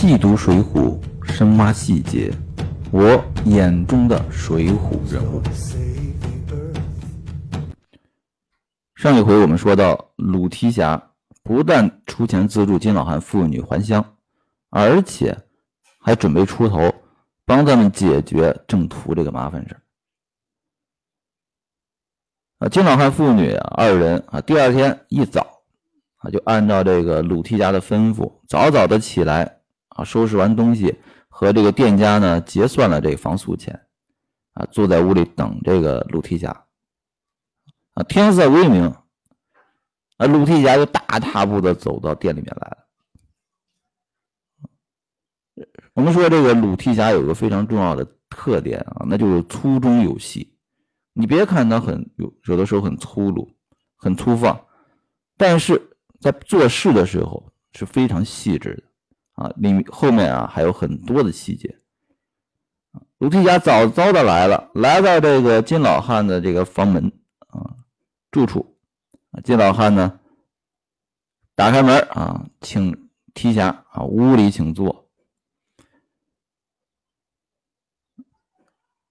细读《水浒》，深挖细节，我眼中的水浒人物。上一回我们说到，鲁提辖不但出钱资助金老汉父女还乡，而且还准备出头帮他们解决郑屠这个麻烦事啊，金老汉父女二人啊，第二天一早啊，就按照这个鲁提辖的吩咐，早早的起来啊，收拾完东西，和这个店家呢结算了这个房宿钱啊，坐在屋里等这个鲁提辖。啊，天色微明，啊，鲁提辖就大踏步的走到店里面来了。我们说这个鲁提辖有个非常重要的特点啊，那就是粗中有细。你别看他很有有的时候很粗鲁、很粗放，但是在做事的时候是非常细致的啊。里后面啊还有很多的细节。鲁提辖早早的来了，来到这个金老汉的这个房门啊住处啊，金老汉呢打开门啊，请提辖啊屋里请坐。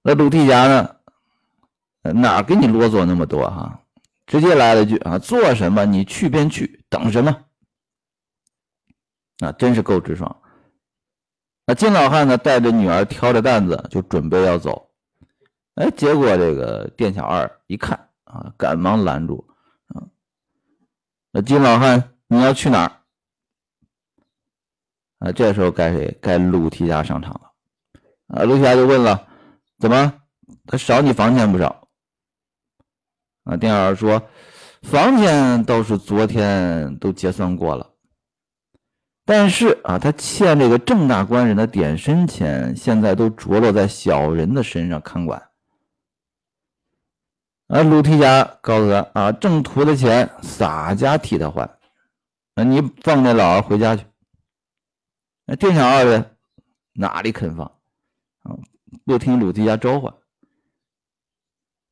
那鲁提辖呢？哪给你啰嗦那么多哈？直接来了句啊，做什么你去便去，等什么？啊，真是够直爽。那金老汉呢，带着女儿挑着担子就准备要走，哎，结果这个店小二一看啊，赶忙拦住啊。那金老汉你要去哪儿？啊，这时候该谁？该鲁提辖上场了。啊，鲁提辖就问了，怎么他少你房钱不少？啊，店小二说，房钱倒是昨天都结算过了，但是啊，他欠这个郑大官人的点身钱，现在都着落在小人的身上看管。啊，鲁提辖告诉他啊，郑屠的钱洒家替他还，啊，你放那老儿回家去。那店小二呢，哪里肯放？啊，不听鲁提辖召唤。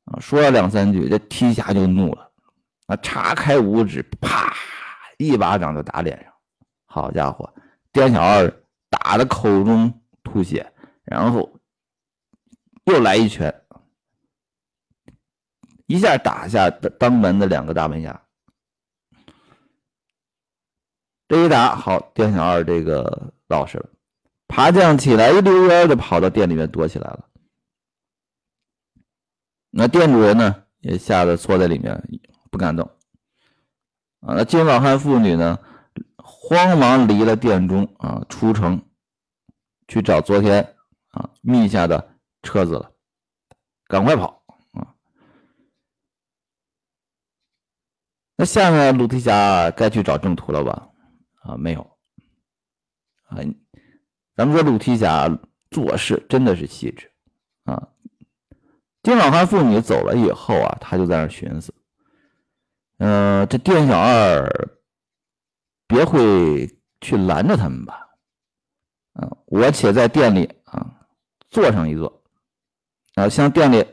啊，说了两三句，这提辖就怒了，啊，叉开五指，啪，一巴掌就打脸上。好家伙，店小二打的口中吐血，然后又来一拳，一下打下当门的两个大门牙。这一打，好，店小二这个老实了，爬将起来，一溜烟就跑到店里面躲起来了。那店主人呢，也吓得缩在里面不敢动。啊，那金老汉妇女呢，慌忙离了店中啊，出城去找昨天啊密下的车子了，赶快跑啊！那下面鲁提辖该去找郑屠了吧？啊，没有。啊，咱们说鲁提辖做事真的是细致啊。金老汉妇女走了以后啊，他就在那寻思：“嗯，这店小二别会去拦着他们吧？啊，我且在店里啊坐上一坐，啊，向店里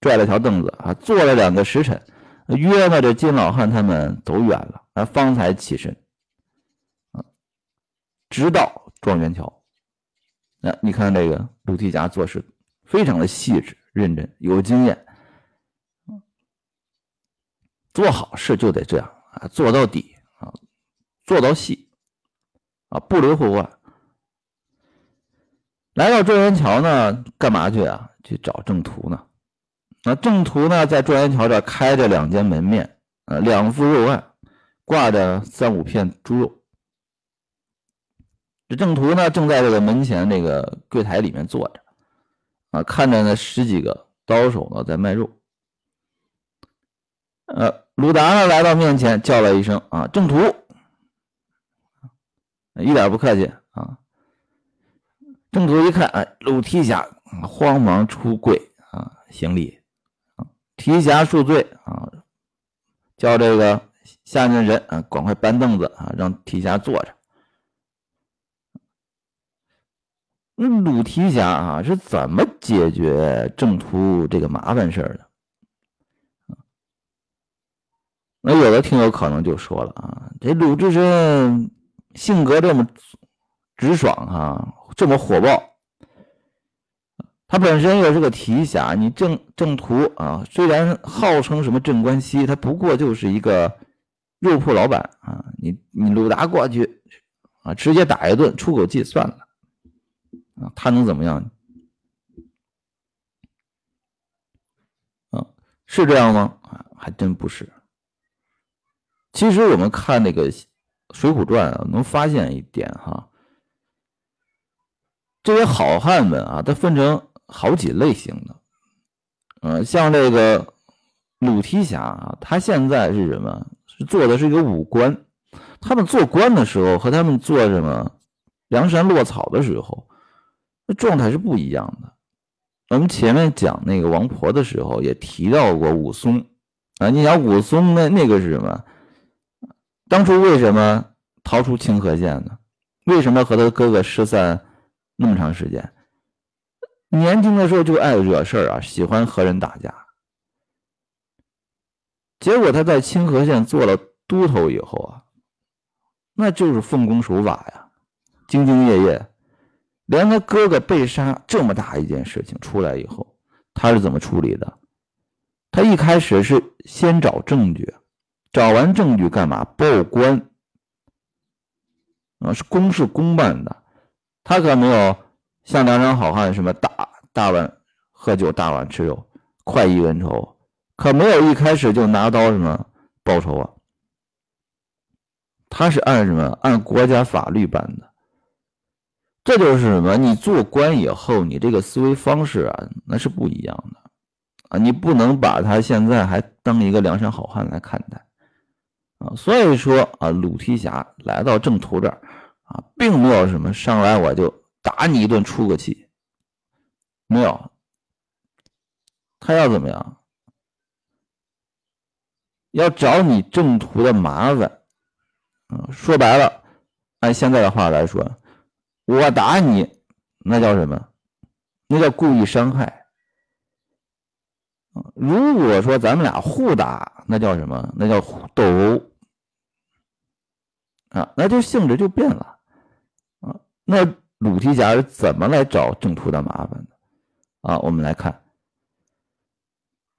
拽了条凳子啊，坐了两个时辰，约摸着金老汉他们走远了，啊，方才起身，啊，直到状元桥。那你看这个鲁提辖做事非常的细致。”认真有经验，做好事就得这样啊，做到底，做到细啊，不留后患。来到状元桥呢，干嘛去啊？去找郑屠呢？那郑屠呢，在状元桥这开着两间门面，呃，两副肉案，挂着三五片猪肉。这郑屠呢，正在这个门前那个柜台里面坐着。啊，看着那十几个刀手呢，在卖肉。呃，鲁达呢来到面前，叫了一声：“啊，郑屠！”一点不客气啊。郑屠一看，哎，鲁提辖，慌忙出柜啊，行礼。啊，提辖恕罪啊，叫这个下面人啊，赶快搬凳子啊，让提辖坐着。那鲁提辖啊是怎么解决郑屠这个麻烦事儿的？那有的听友可能就说了啊，这鲁智深性格这么直爽哈，这么火爆。他本身又是个提辖，你正正途啊，虽然号称什么镇关西，他不过就是一个肉铺老板啊。你你鲁达过去啊，直接打一顿，出口气算了啊，他能怎么样？啊，是这样吗？还真不是。其实我们看那个《水浒传》啊，能发现一点哈，这些好汉们啊，他分成。好几类型的，嗯，像这个鲁提辖啊，他现在是什么？是做的是一个武官。他们做官的时候和他们做什么梁山落草的时候，那状态是不一样的。我们前面讲那个王婆的时候也提到过武松啊，你想武松那那个是什么？当初为什么逃出清河县呢？为什么和他哥哥失散那么长时间？年轻的时候就爱惹事儿啊，喜欢和人打架。结果他在清河县做了都头以后啊，那就是奉公守法呀，兢兢业业。连他哥哥被杀这么大一件事情出来以后，他是怎么处理的？他一开始是先找证据，找完证据干嘛？报官啊，是公事公办的，他可没有。像梁山好汉什么大大碗喝酒大碗吃肉快意恩仇，可没有一开始就拿刀什么报仇啊。他是按什么按国家法律办的，这就是什么？你做官以后，你这个思维方式啊，那是不一样的啊。你不能把他现在还当一个梁山好汉来看待啊。所以说啊，鲁提辖来到郑屠这儿啊，并没有什么上来我就。打你一顿出个气，没有，他要怎么样？要找你正途的麻烦，嗯，说白了，按现在的话来说，我打你，那叫什么？那叫故意伤害。如果说咱们俩互打，那叫什么？那叫斗殴啊，那就性质就变了啊，那。鲁提辖是怎么来找郑屠的麻烦的？啊，我们来看，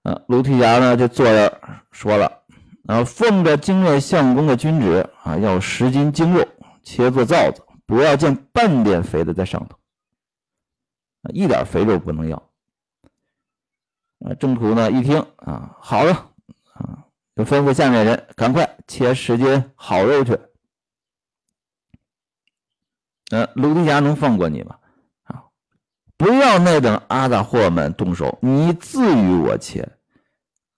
啊，鲁提辖呢就坐着说了，啊，奉着京内相公的君旨啊，要十斤精肉切做灶子，不要见半点肥的在上头，啊，一点肥肉不能要。啊，郑屠呢一听啊，好了，啊，就吩咐下面人赶快切十斤好肉去。呃，鲁提辖能放过你吗？啊，不要那等阿杂货们动手，你自与我切。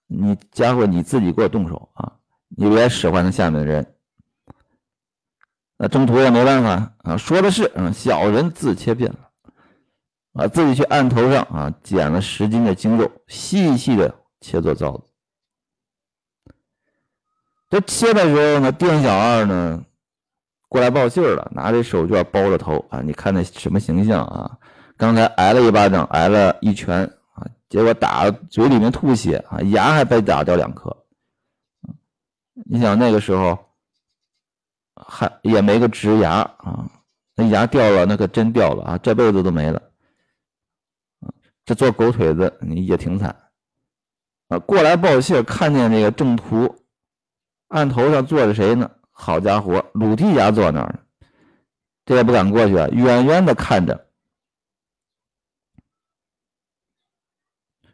你家伙你自己给我动手啊！你别使唤那下面的人。那中途也没办法啊，说的是，嗯，小人自切片了，啊，自己去案头上啊捡了十斤的精肉，细细的切做灶子。这切的时候呢，店小二呢。过来报信了，拿着手绢包着头啊！你看那什么形象啊？刚才挨了一巴掌，挨了一拳啊，结果打嘴里面吐血啊，牙还被打掉两颗。你想那个时候还也没个植牙啊，那牙掉了那可真掉了啊，这辈子都没了。这做狗腿子你也挺惨啊！过来报信，看见那个郑屠案头上坐着谁呢？好家伙，鲁提辖坐那儿呢，这也不敢过去，远远的看着。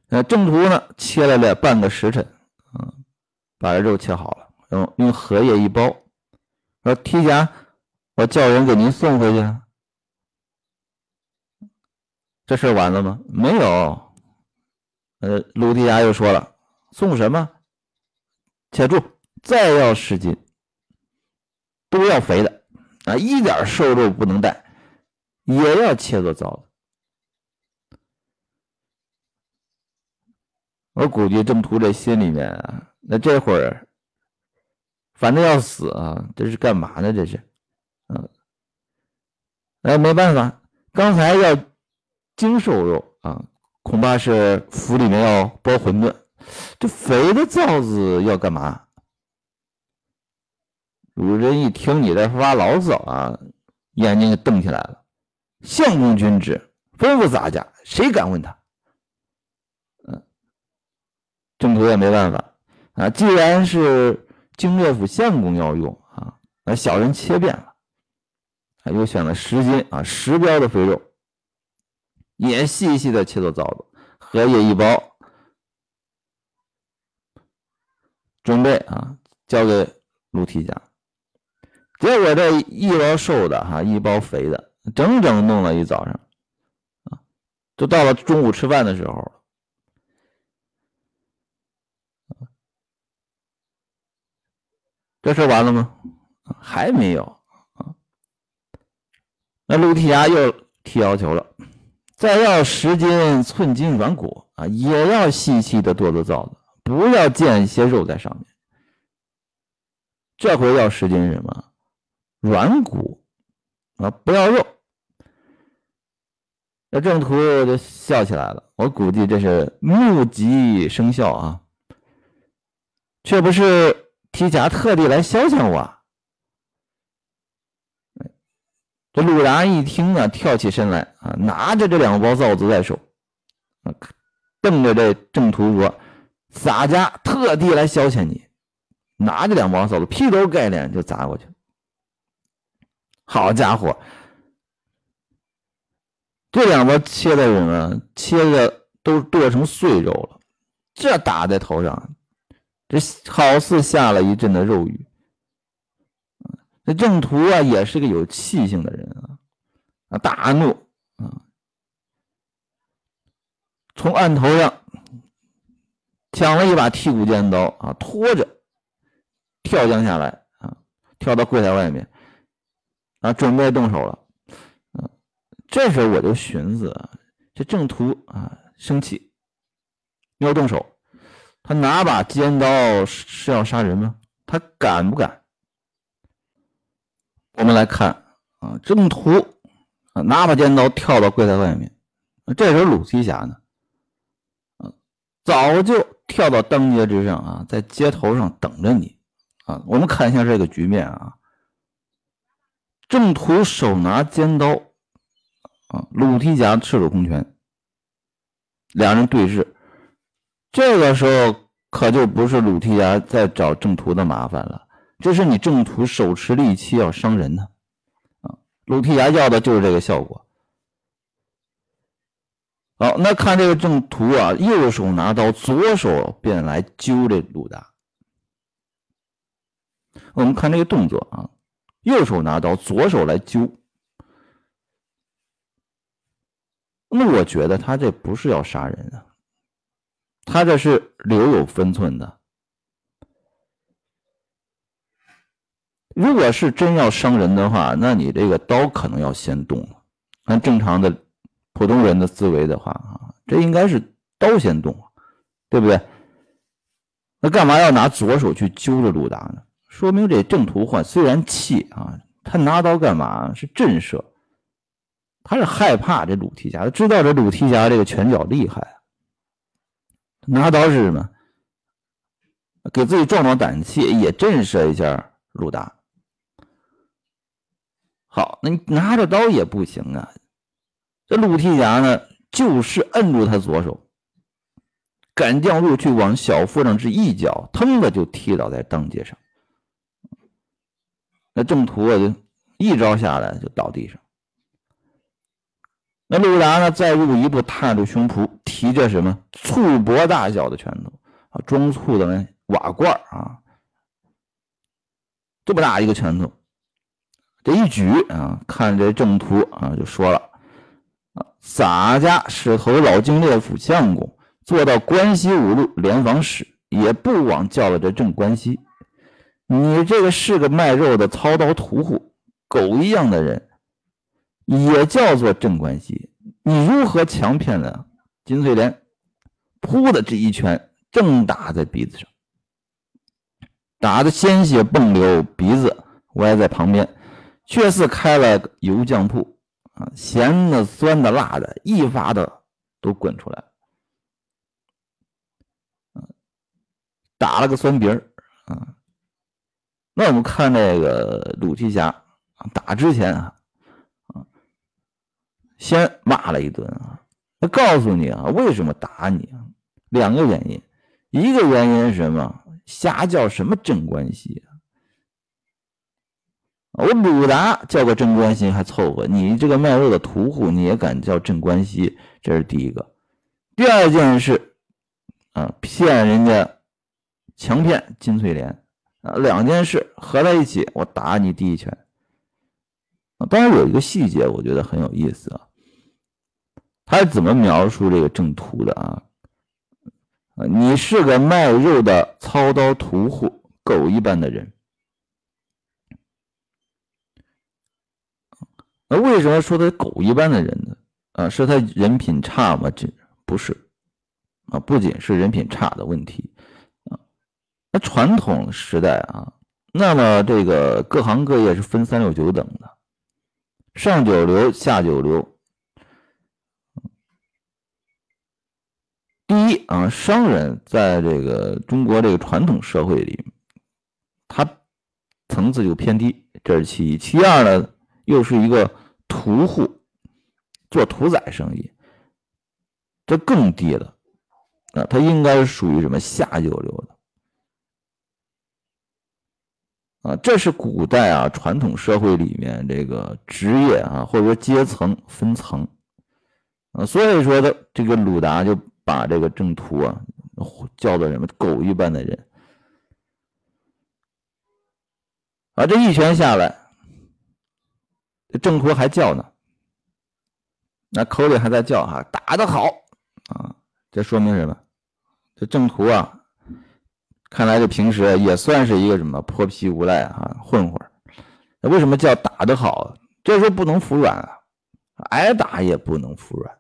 那郑屠呢，切了了半个时辰，嗯，把这肉切好了，用用荷叶一包，说提辖，我叫人给您送回去。这事完了吗？没有。呃，鲁提辖又说了，送什么？且住，再要十斤。都要肥的啊，一点瘦肉不能带，也要切做糟的。我估计郑屠这心里面啊，那这会儿反正要死啊，这是干嘛呢？这是，嗯，哎，没办法，刚才要精瘦肉啊，恐怕是府里面要包馄饨，这肥的灶子要干嘛？主人一听你在发牢骚啊，眼睛就瞪起来了。相公君旨，吩咐咱家，谁敢问他？嗯，郑屠也没办法啊，既然是京略府相公要用啊，那小人切便了，啊，又选了十斤啊十标的肥肉，也细细的切做枣子，荷叶一包，准备啊交给陆提家。结果这一包瘦的哈，一包肥的。整整弄了一早上，啊，都到了中午吃饭的时候，这事完了吗？还没有啊。那陆提牙又提要求了，再要十斤寸金软骨啊，也要细细的剁做枣子，不要见一些肉在上面。这回要十斤什么？软骨啊，不要肉。那郑屠就笑起来了，我估计这是目击生效啊，却不是提甲特地来消遣我。这鲁达一听啊，跳起身来啊，拿着这两包臊子在手，啊，瞪着这郑屠说：“洒家特地来消遣你。”拿着两包臊子，劈头盖脸就砸过去。好家伙！这两包切的什么？切的都剁成碎肉了。这打在头上，这好似下了一阵的肉雨。这郑屠啊，也是个有气性的人啊，啊，大怒啊，从案头上抢了一把剔骨尖刀啊，拖着跳江下来啊，跳到柜台外面啊，准备动手了。这时候我就寻思，这郑屠啊生气，要动手，他拿把尖刀是是要杀人吗？他敢不敢？我们来看啊，郑屠啊拿把尖刀跳到柜台外面，这时候鲁提辖呢，啊早就跳到当街之上啊，在街头上等着你啊。我们看一下这个局面啊，郑屠手拿尖刀。啊，鲁提辖赤手空拳，两人对峙。这个时候可就不是鲁提辖在找郑屠的麻烦了，这是你正途手持利器要伤人呢。啊，鲁提辖要的就是这个效果。好，那看这个正途啊，右手拿刀，左手便来揪这鲁达。我们看这个动作啊，右手拿刀，左手来揪。那我觉得他这不是要杀人啊，他这是留有分寸的。如果是真要伤人的话，那你这个刀可能要先动了。按正常的普通人的思维的话啊，这应该是刀先动，对不对？那干嘛要拿左手去揪着鲁达呢？说明这郑屠焕虽然气啊，他拿刀干嘛？是震慑。他是害怕这鲁提辖，他知道这鲁提辖这个拳脚厉害，拿刀是什么？给自己壮壮胆气，也震慑一下鲁达。好，那你拿着刀也不行啊。这陆提辖呢，就是摁住他左手，赶将入去，往小腹上这一脚，腾的就踢倒在当街上。那郑屠啊，就一招下来就倒地上。那陆达呢？再入一步，踏住胸脯，提着什么醋钵大小的拳头啊，装醋的那瓦罐啊，这么大一个拳头，这一举啊，看这正图啊，就说了啊，洒家是头老京列府相公，做到关西五路联防使，也不枉叫了这正关西。你这个是个卖肉的操刀屠户，狗一样的人。也叫做镇关西，你如何强骗了金翠莲？噗的这一拳正打在鼻子上，打的鲜血迸流，鼻子歪在旁边，却似开了个油酱铺啊！咸的、酸的、辣的，一发的都滚出来打了个酸鼻儿啊！那我们看这个鲁提辖，打之前啊。先骂了一顿啊，他告诉你啊，为什么打你啊？两个原因，一个原因是什么？瞎叫什么镇关西啊？我鲁达叫个镇关西还凑合，你这个卖肉的屠户你也敢叫镇关西？这是第一个。第二件事啊，骗人家，强骗金翠莲啊，两件事合在一起，我打你第一拳。当然有一个细节，我觉得很有意思啊。他是怎么描述这个郑屠的啊？啊，你是个卖肉的操刀屠户，狗一般的人。那为什么说他狗一般的人呢？啊，是他人品差吗？这不是啊，不仅是人品差的问题啊。那传统时代啊，那么这个各行各业是分三六九等的，上九流、下九流。第一啊，商人在这个中国这个传统社会里，他层次就偏低，这是其一。其二呢，又是一个屠户，做屠宰生意，这更低了啊，他应该是属于什么下九流的啊？这是古代啊传统社会里面这个职业啊或者说阶层分层啊，所以说的这个鲁达就。把这个郑屠啊叫做什么狗一般的人啊！这一拳下来，这郑屠还叫呢，那口里还在叫哈，打得好啊！这说明什么？这郑屠啊，看来这平时也算是一个什么泼皮无赖啊，混混那为什么叫打得好？这时候不能服软啊，挨打也不能服软。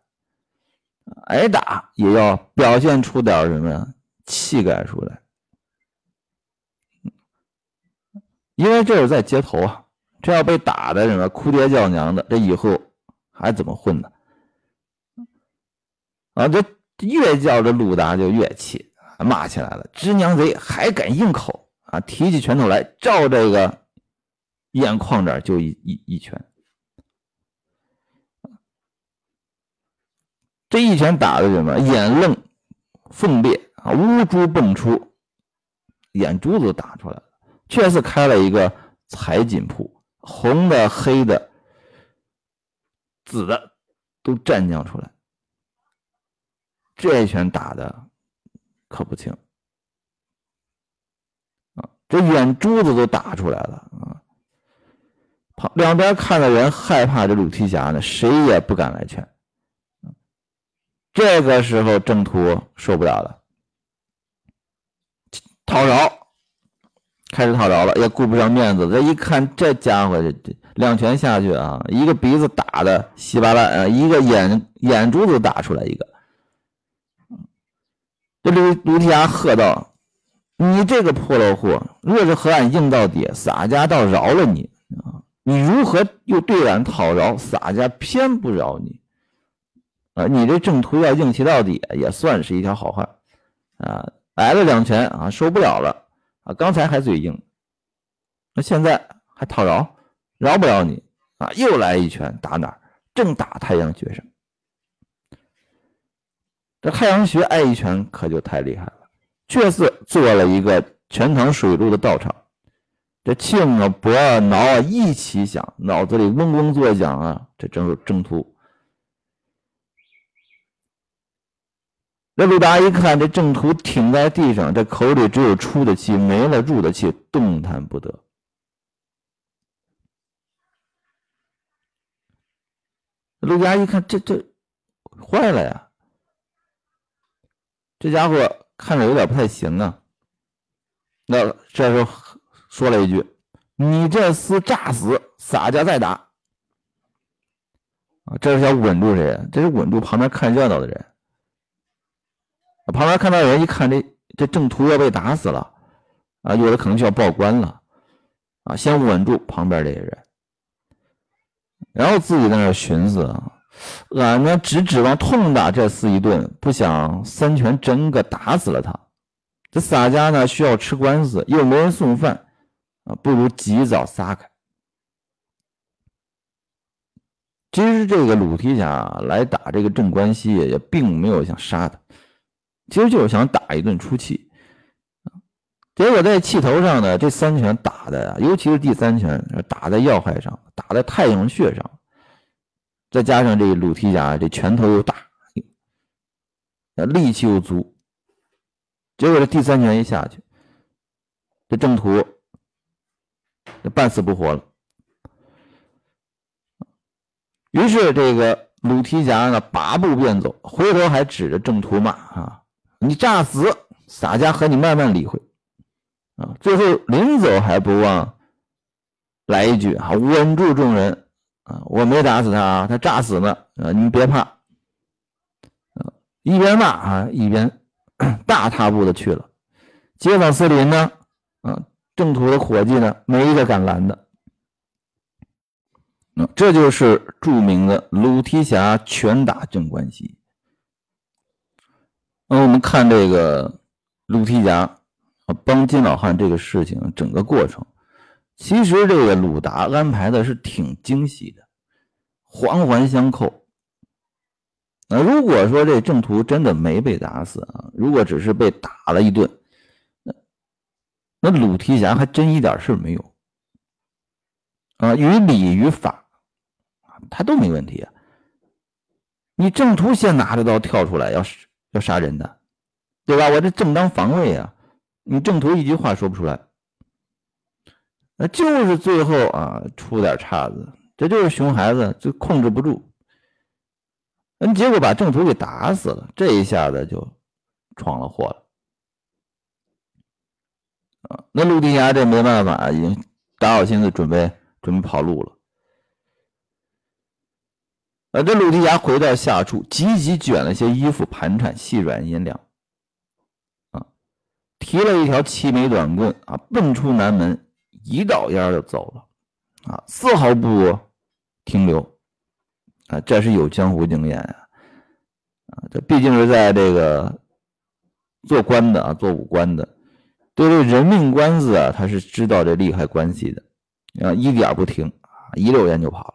挨打也要表现出点什么呀气概出来，因为这是在街头啊，这要被打的什么哭爹叫娘的，这以后还怎么混呢？啊，这越叫这鲁达就越气，骂起来了：“直娘贼，还敢硬口啊！”提起拳头来，照这个眼眶这儿就一一一拳。这一拳打的什么？眼愣、凤裂啊，乌珠迸出，眼珠子都打出来了。确实开了一个彩锦铺，红的、黑的、紫的都蘸酱出来。这一拳打的可不轻啊！这眼珠子都打出来了啊！旁两边看的人害怕这鲁提辖呢，谁也不敢来劝。这个时候，郑屠受不了了，讨饶，开始讨饶了，也顾不上面子。这一看，这家伙这这两拳下去啊，一个鼻子打的稀巴烂啊，一个眼眼珠子打出来一个。这卢卢提亚喝道：“你这个破落户，若是和俺硬到底，洒家倒饶了你啊！你如何又对俺讨饶？洒家偏不饶你。”啊，你这正途要硬气到底，也算是一条好汉啊！挨了两拳啊，受不了了啊！刚才还嘴硬，那现在还讨饶，饶不了你啊！又来一拳，打哪儿？正打太阳穴上。这太阳穴挨一拳可就太厉害了，却是做了一个全塘水路的道场。这庆啊、博啊、挠啊一起响，脑子里嗡嗡作响啊！这正是正途。这鲁达一看，这郑屠挺在地上，这口里只有出的气，没了入的气，动弹不得。陆家一看，这这坏了呀！这家伙看着有点不太行啊。那这时候说了一句：“你这厮诈死，洒家再打。”啊，这是想稳住谁？这是稳住旁边看热闹的人。旁边看到人一看，这这郑屠要被打死了，啊，有的可能就要报官了，啊，先稳住旁边这些人，然后自己在那寻思啊，俺呢只指望痛打这厮一顿，不想三拳真个打死了他。这洒家呢需要吃官司，又没人送饭，啊，不如及早撒开。其实这个鲁提辖来打这个镇关西，也并没有想杀他，其实就是想打一顿出气。结果在气头上呢，这三拳打的呀，尤其是第三拳打在要害上，打在太阳穴上，再加上这鲁提辖这拳头又大，力气又足，结果这第三拳一下去，这郑屠就半死不活了。于是，这个鲁提辖呢，拔步便走，回头还指着郑屠骂：“啊，你诈死！洒家和你慢慢理会。”啊，最后临走还不忘来一句：“啊，稳住众人！啊，我没打死他啊，他诈死呢！啊，你们别怕。”啊，一边骂啊，一边 大踏步的去了。街坊四邻呢，啊，正途的伙计呢，没一个敢拦的。这就是著名的鲁提辖拳打镇关西。那我们看这个鲁提辖帮金老汉这个事情整个过程，其实这个鲁达安排的是挺精细的，环环相扣。那如果说这郑屠真的没被打死啊，如果只是被打了一顿，那那鲁提辖还真一点事没有啊，于理于法。他都没问题啊！你郑屠先拿着刀跳出来要是要杀人的，对吧？我这正当防卫啊！你正途一句话说不出来，那就是最后啊出点岔子，这就是熊孩子就控制不住，嗯，结果把正途给打死了，这一下子就闯了祸了啊！那陆地侠这没办法，已经打好心思准备准备跑路了。啊，这鲁提辖回到下处，急急卷了些衣服，盘缠细软银两，啊，提了一条齐眉短棍，啊，奔出南门，一道烟就走了，啊，丝毫不停留，啊，这是有江湖经验啊，啊，这毕竟是在这个做官的啊，做武官的，对这人命官司啊，他是知道这利害关系的，啊，一点不停，啊，一溜烟就跑了。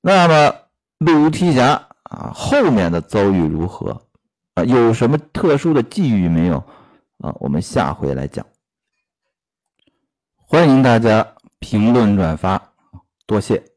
那么鲁提辖啊，后面的遭遇如何啊？有什么特殊的际遇没有啊？我们下回来讲。欢迎大家评论转发，多谢。